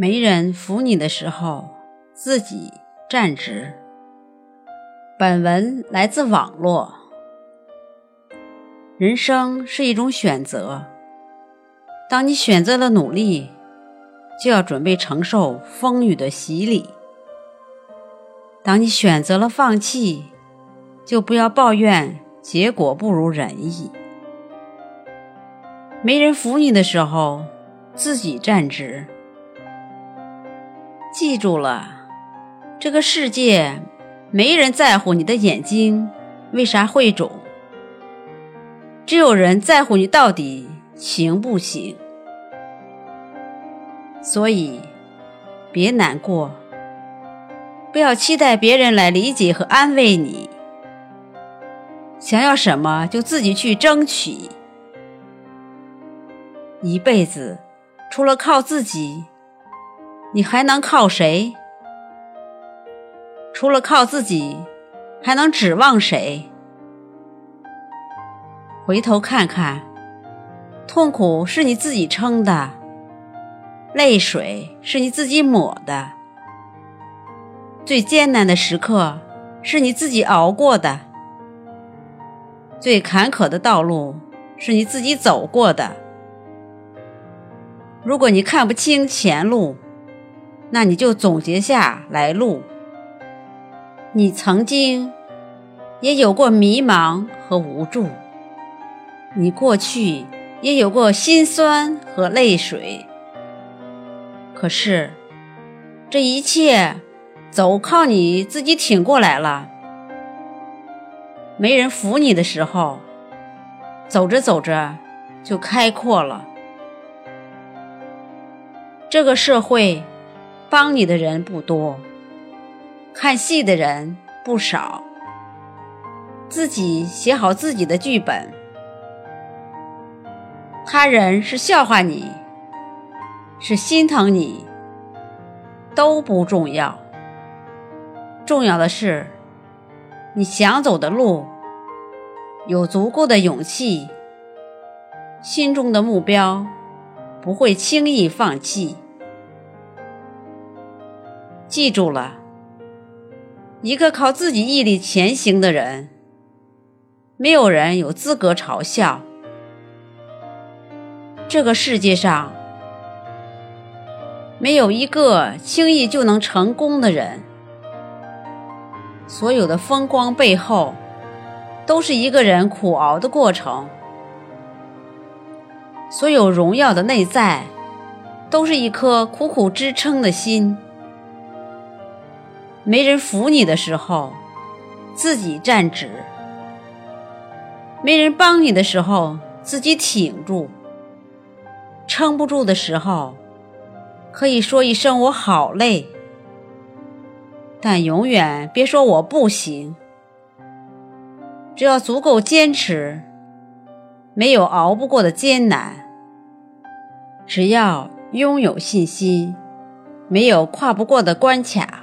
没人扶你的时候，自己站直。本文来自网络。人生是一种选择，当你选择了努力，就要准备承受风雨的洗礼；当你选择了放弃，就不要抱怨结果不如人意。没人扶你的时候，自己站直。记住了，这个世界没人在乎你的眼睛为啥会肿，只有人在乎你到底行不行。所以，别难过，不要期待别人来理解和安慰你。想要什么就自己去争取。一辈子，除了靠自己。你还能靠谁？除了靠自己，还能指望谁？回头看看，痛苦是你自己撑的，泪水是你自己抹的，最艰难的时刻是你自己熬过的，最坎坷的道路是你自己走过的。如果你看不清前路，那你就总结下来路。你曾经也有过迷茫和无助，你过去也有过心酸和泪水。可是这一切都靠你自己挺过来了。没人扶你的时候，走着走着就开阔了。这个社会。帮你的人不多，看戏的人不少。自己写好自己的剧本，他人是笑话你，是心疼你，都不重要。重要的是，你想走的路，有足够的勇气，心中的目标不会轻易放弃。记住了，一个靠自己毅力前行的人，没有人有资格嘲笑。这个世界上没有一个轻易就能成功的人，所有的风光背后，都是一个人苦熬的过程；所有荣耀的内在，都是一颗苦苦支撑的心。没人扶你的时候，自己站直；没人帮你的时候，自己挺住。撑不住的时候，可以说一声“我好累”，但永远别说我不行。只要足够坚持，没有熬不过的艰难；只要拥有信心，没有跨不过的关卡。